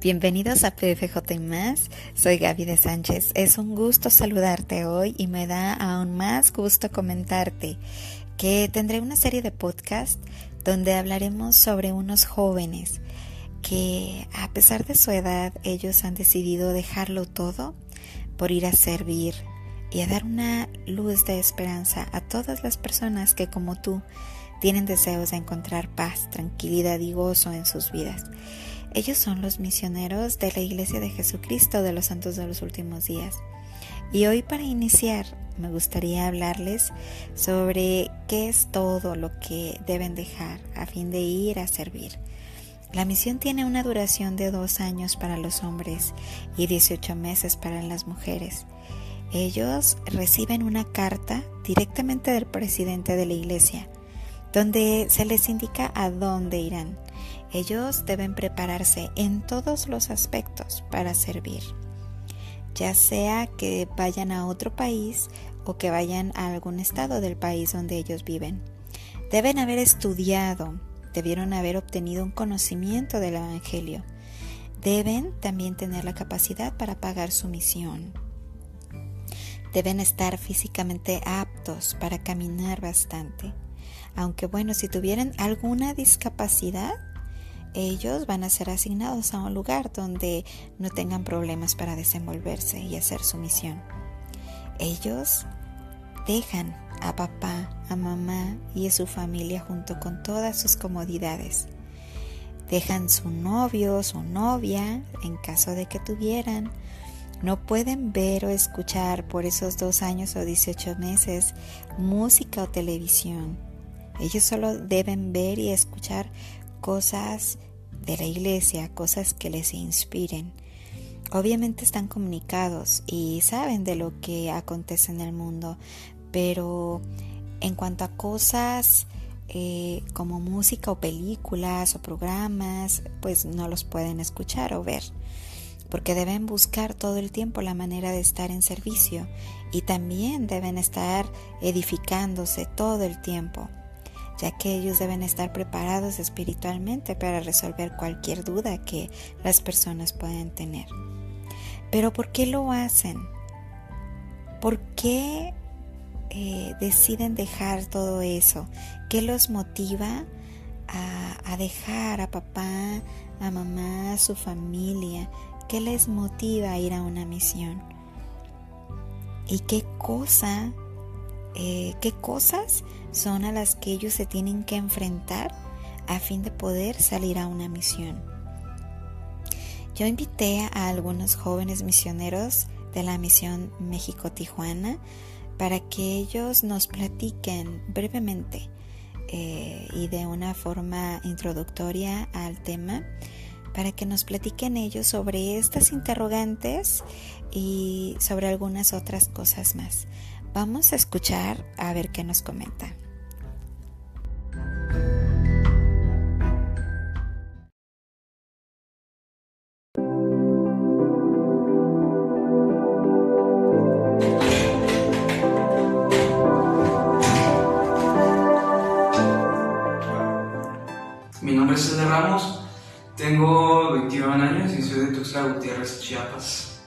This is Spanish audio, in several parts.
Bienvenidos a PFJ más. Soy Gaby de Sánchez. Es un gusto saludarte hoy y me da aún más gusto comentarte que tendré una serie de podcast donde hablaremos sobre unos jóvenes que a pesar de su edad ellos han decidido dejarlo todo por ir a servir y a dar una luz de esperanza a todas las personas que como tú tienen deseos de encontrar paz, tranquilidad y gozo en sus vidas. Ellos son los misioneros de la Iglesia de Jesucristo de los Santos de los Últimos Días. Y hoy para iniciar me gustaría hablarles sobre qué es todo lo que deben dejar a fin de ir a servir. La misión tiene una duración de dos años para los hombres y 18 meses para las mujeres. Ellos reciben una carta directamente del presidente de la iglesia, donde se les indica a dónde irán ellos deben prepararse en todos los aspectos para servir, ya sea que vayan a otro país o que vayan a algún estado del país donde ellos viven. Deben haber estudiado, debieron haber obtenido un conocimiento del Evangelio. Deben también tener la capacidad para pagar su misión. Deben estar físicamente aptos para caminar bastante. Aunque bueno, si tuvieran alguna discapacidad, ellos van a ser asignados a un lugar donde no tengan problemas para desenvolverse y hacer su misión. Ellos dejan a papá, a mamá y a su familia junto con todas sus comodidades. Dejan su novio, su novia, en caso de que tuvieran. No pueden ver o escuchar por esos dos años o 18 meses música o televisión. Ellos solo deben ver y escuchar cosas de la iglesia, cosas que les inspiren. Obviamente están comunicados y saben de lo que acontece en el mundo, pero en cuanto a cosas eh, como música o películas o programas, pues no los pueden escuchar o ver, porque deben buscar todo el tiempo la manera de estar en servicio y también deben estar edificándose todo el tiempo ya que ellos deben estar preparados espiritualmente para resolver cualquier duda que las personas puedan tener. Pero ¿por qué lo hacen? ¿Por qué eh, deciden dejar todo eso? ¿Qué los motiva a, a dejar a papá, a mamá, a su familia? ¿Qué les motiva a ir a una misión? ¿Y qué cosa eh, qué cosas son a las que ellos se tienen que enfrentar a fin de poder salir a una misión. Yo invité a algunos jóvenes misioneros de la misión México-Tijuana para que ellos nos platiquen brevemente eh, y de una forma introductoria al tema para que nos platiquen ellos sobre estas interrogantes y sobre algunas otras cosas más. Vamos a escuchar a ver qué nos comenta. Mi nombre es César Ramos, tengo 21 años y soy de Tuxtla Gutiérrez, Chiapas.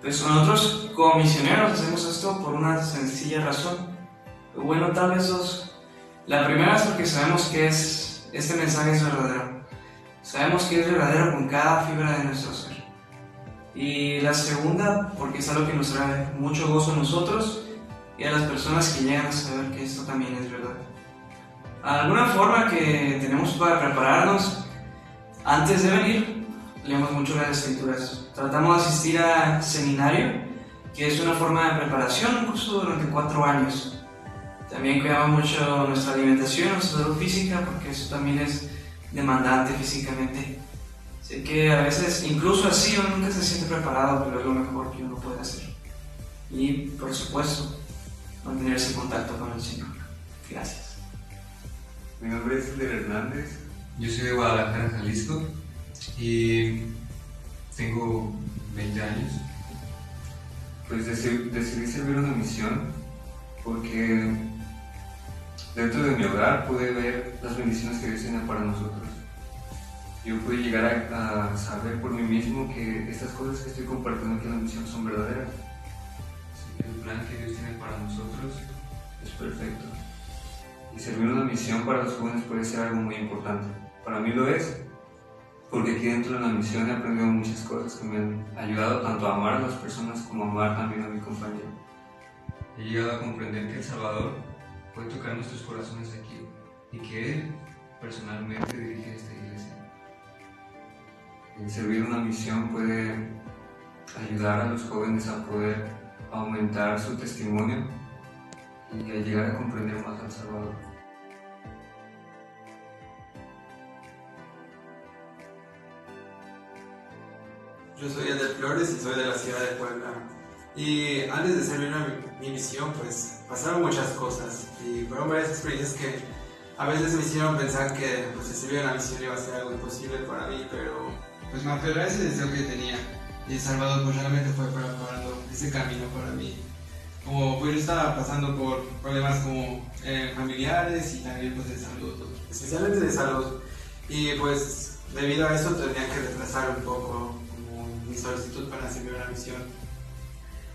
Pues nosotros como misioneros hacemos esto por una sencilla razón. Bueno, tal vez dos. La primera es porque sabemos que es, este mensaje es verdadero. Sabemos que es verdadero con cada fibra de nuestro ser. Y la segunda, porque es algo que nos trae mucho gozo a nosotros y a las personas que llegan a saber que esto también es verdad. Alguna forma que tenemos para prepararnos antes de venir leemos mucho las escrituras. Tratamos de asistir a seminario, que es una forma de preparación, un durante cuatro años. También cuidamos mucho nuestra alimentación, nuestra salud física, porque eso también es demandante físicamente. Sé que a veces, incluso así, uno nunca se siente preparado, pero es lo mejor que uno puede hacer. Y, por supuesto, mantenerse en contacto con el Señor. Gracias. Mi nombre es Eder Hernández. Yo soy de Guadalajara, Jalisco y tengo 20 años. Pues decidí, servir una misión porque dentro de mi hogar pude ver las bendiciones que Dios tiene para nosotros. yo pude llegar a, saber por mí mismo que estas cosas que estoy compartiendo aquí en la misión son verdaderas. el plan que Dios tiene para nosotros es perfecto. Y servir una misión para los jóvenes puede ser algo muy importante. Para mí lo es, porque aquí dentro de la misión he aprendido muchas cosas que me han ayudado tanto a amar a las personas como a amar también a mi compañero. He llegado a comprender que El Salvador puede tocar nuestros corazones aquí y que Él personalmente dirige esta iglesia. El servir una misión puede ayudar a los jóvenes a poder aumentar su testimonio y a llegar a comprender más al Salvador. Yo soy de Flores y soy de la ciudad de Puebla. Y antes de servir mi misión, pues pasaron muchas cosas y fueron varias experiencias que a veces me hicieron pensar que pues, servir la misión iba a ser algo imposible para mí, pero pues me aferré a ese deseo que tenía. Y El Salvador pues realmente fue preparando ese camino para mí. Como pues yo estaba pasando por problemas como eh, familiares y también pues de salud, especialmente de salud. Y pues debido a eso tenía que retrasar un poco solicitud para servir la misión.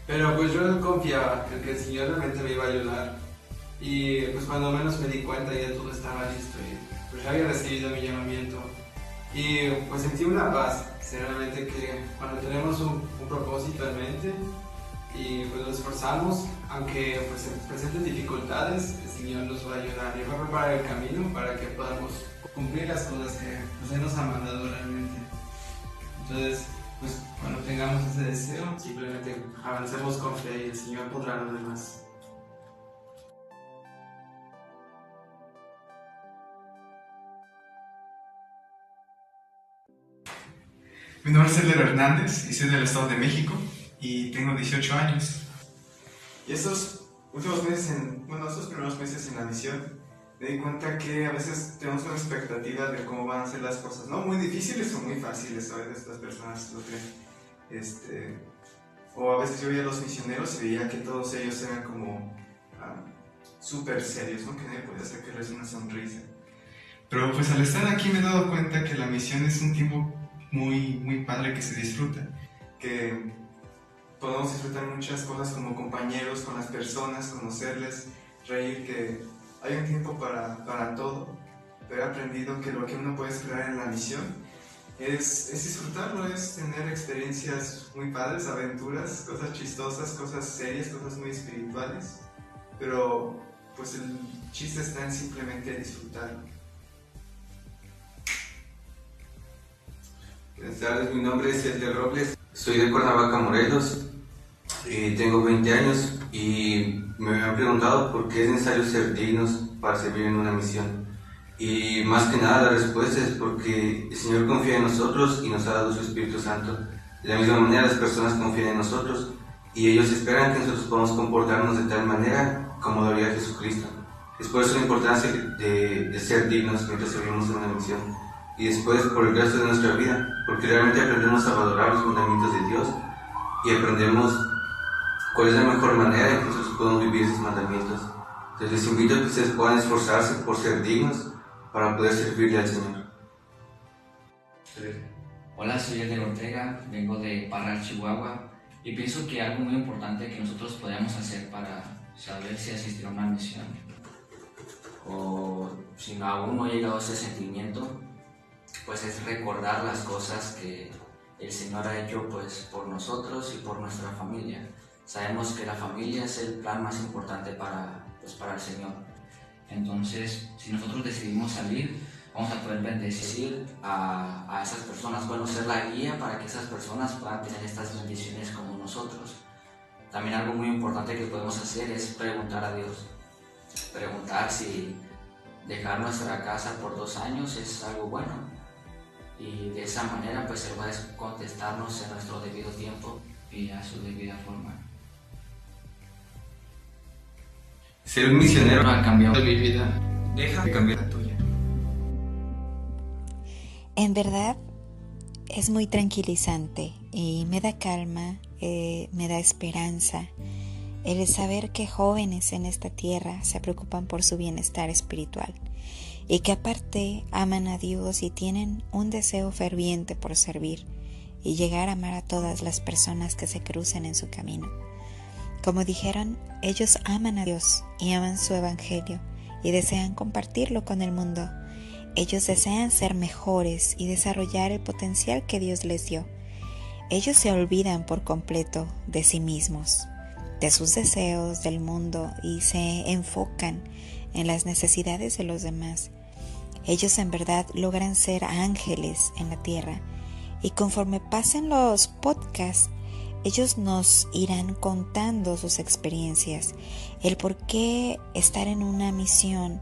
Pero pues yo confiaba en que el Señor realmente me iba a ayudar. Y pues cuando menos me di cuenta ya todo estaba listo y pues había recibido mi llamamiento. Y pues sentí una paz, sinceramente que cuando tenemos un, propósito en mente y pues nos esforzamos, aunque pues se presenten dificultades, el Señor nos va a ayudar y va a preparar el camino para que podamos cumplir las cosas que pues, Él nos ha mandado realmente. Entonces, pues cuando tengamos ese deseo, simplemente avancemos con fe y el Señor podrá lo demás. Mi nombre es Elder Hernández y soy del Estado de México y tengo 18 años. Y estos últimos meses, en, bueno, estos primeros meses en la misión, me di cuenta que a veces tenemos una expectativa de cómo van a ser las cosas, ¿no? Muy difíciles o muy fáciles, a veces estas personas lo creen. Este, o a veces yo veía a los misioneros y veía que todos ellos eran como ah, súper serios, ¿no? Que nadie podía sacarles una sonrisa. Pero pues al estar aquí me he dado cuenta que la misión es un tiempo muy, muy padre que se disfruta, que podemos disfrutar muchas cosas como compañeros, con las personas, conocerles, reír, que hay un tiempo para, para todo, pero he aprendido que lo que uno puede esperar en la misión es, es, disfrutarlo, es tener experiencias muy padres, aventuras, cosas chistosas, cosas serias, cosas muy espirituales, pero pues el chiste está en simplemente disfrutarlo. Buenas tardes, mi nombre es Elder Robles, soy de Cuernavaca, Morelos, y tengo 20 años y me han preguntado por qué es necesario ser dignos para servir en una misión. Y más que nada la respuesta es porque el Señor confía en nosotros y nos ha dado su Espíritu Santo. De la misma manera las personas confían en nosotros y ellos esperan que nosotros podamos comportarnos de tal manera como lo haría Jesucristo. Es por eso la importancia de, de ser dignos mientras servimos en una misión. Y después por el resto de nuestra vida, porque realmente aprendemos a valorar los fundamentos de Dios y aprendemos cuál es la mejor manera nosotros podemos vivir esos mandamientos. Les invito a que ustedes puedan esforzarse por ser dignos para poder servirle al Señor. Hola, soy Edgar Ortega, vengo de Parral, Chihuahua, y pienso que algo muy importante que nosotros podemos hacer para saber si asistir a una misión, o si aún no ha llegado a ese sentimiento, pues es recordar las cosas que el Señor ha hecho pues, por nosotros y por nuestra familia. Sabemos que la familia es el plan más importante para, pues, para el Señor. Entonces, si nosotros decidimos salir, vamos a poder bendecir a, a esas personas, bueno, ser la guía para que esas personas puedan tener estas bendiciones como nosotros. También algo muy importante que podemos hacer es preguntar a Dios. Preguntar si dejar nuestra casa por dos años es algo bueno. Y de esa manera pues Él va a contestarnos en nuestro debido tiempo y a su debida forma. Ser un misionero ha cambiado mi vida. Deja de cambiar la tuya. En verdad es muy tranquilizante y me da calma, eh, me da esperanza el saber que jóvenes en esta tierra se preocupan por su bienestar espiritual y que aparte aman a Dios y tienen un deseo ferviente por servir y llegar a amar a todas las personas que se crucen en su camino. Como dijeron, ellos aman a Dios y aman su Evangelio y desean compartirlo con el mundo. Ellos desean ser mejores y desarrollar el potencial que Dios les dio. Ellos se olvidan por completo de sí mismos, de sus deseos, del mundo y se enfocan en las necesidades de los demás. Ellos en verdad logran ser ángeles en la tierra y conforme pasen los podcasts, ellos nos irán contando sus experiencias, el por qué estar en una misión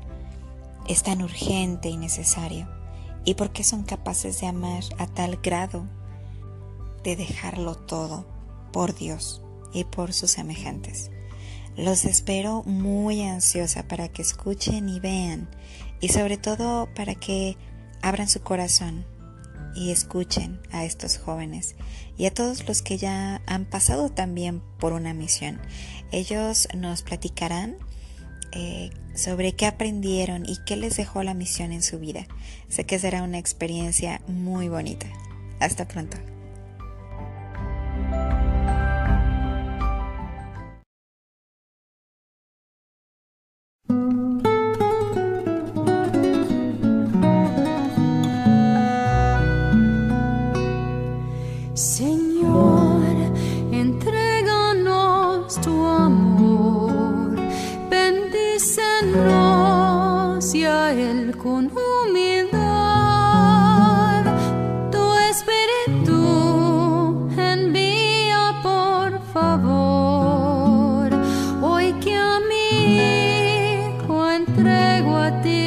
es tan urgente y necesario y por qué son capaces de amar a tal grado de dejarlo todo por Dios y por sus semejantes. Los espero muy ansiosa para que escuchen y vean y sobre todo para que abran su corazón y escuchen a estos jóvenes y a todos los que ya han pasado también por una misión. Ellos nos platicarán eh, sobre qué aprendieron y qué les dejó la misión en su vida. Sé que será una experiencia muy bonita. Hasta pronto. 我的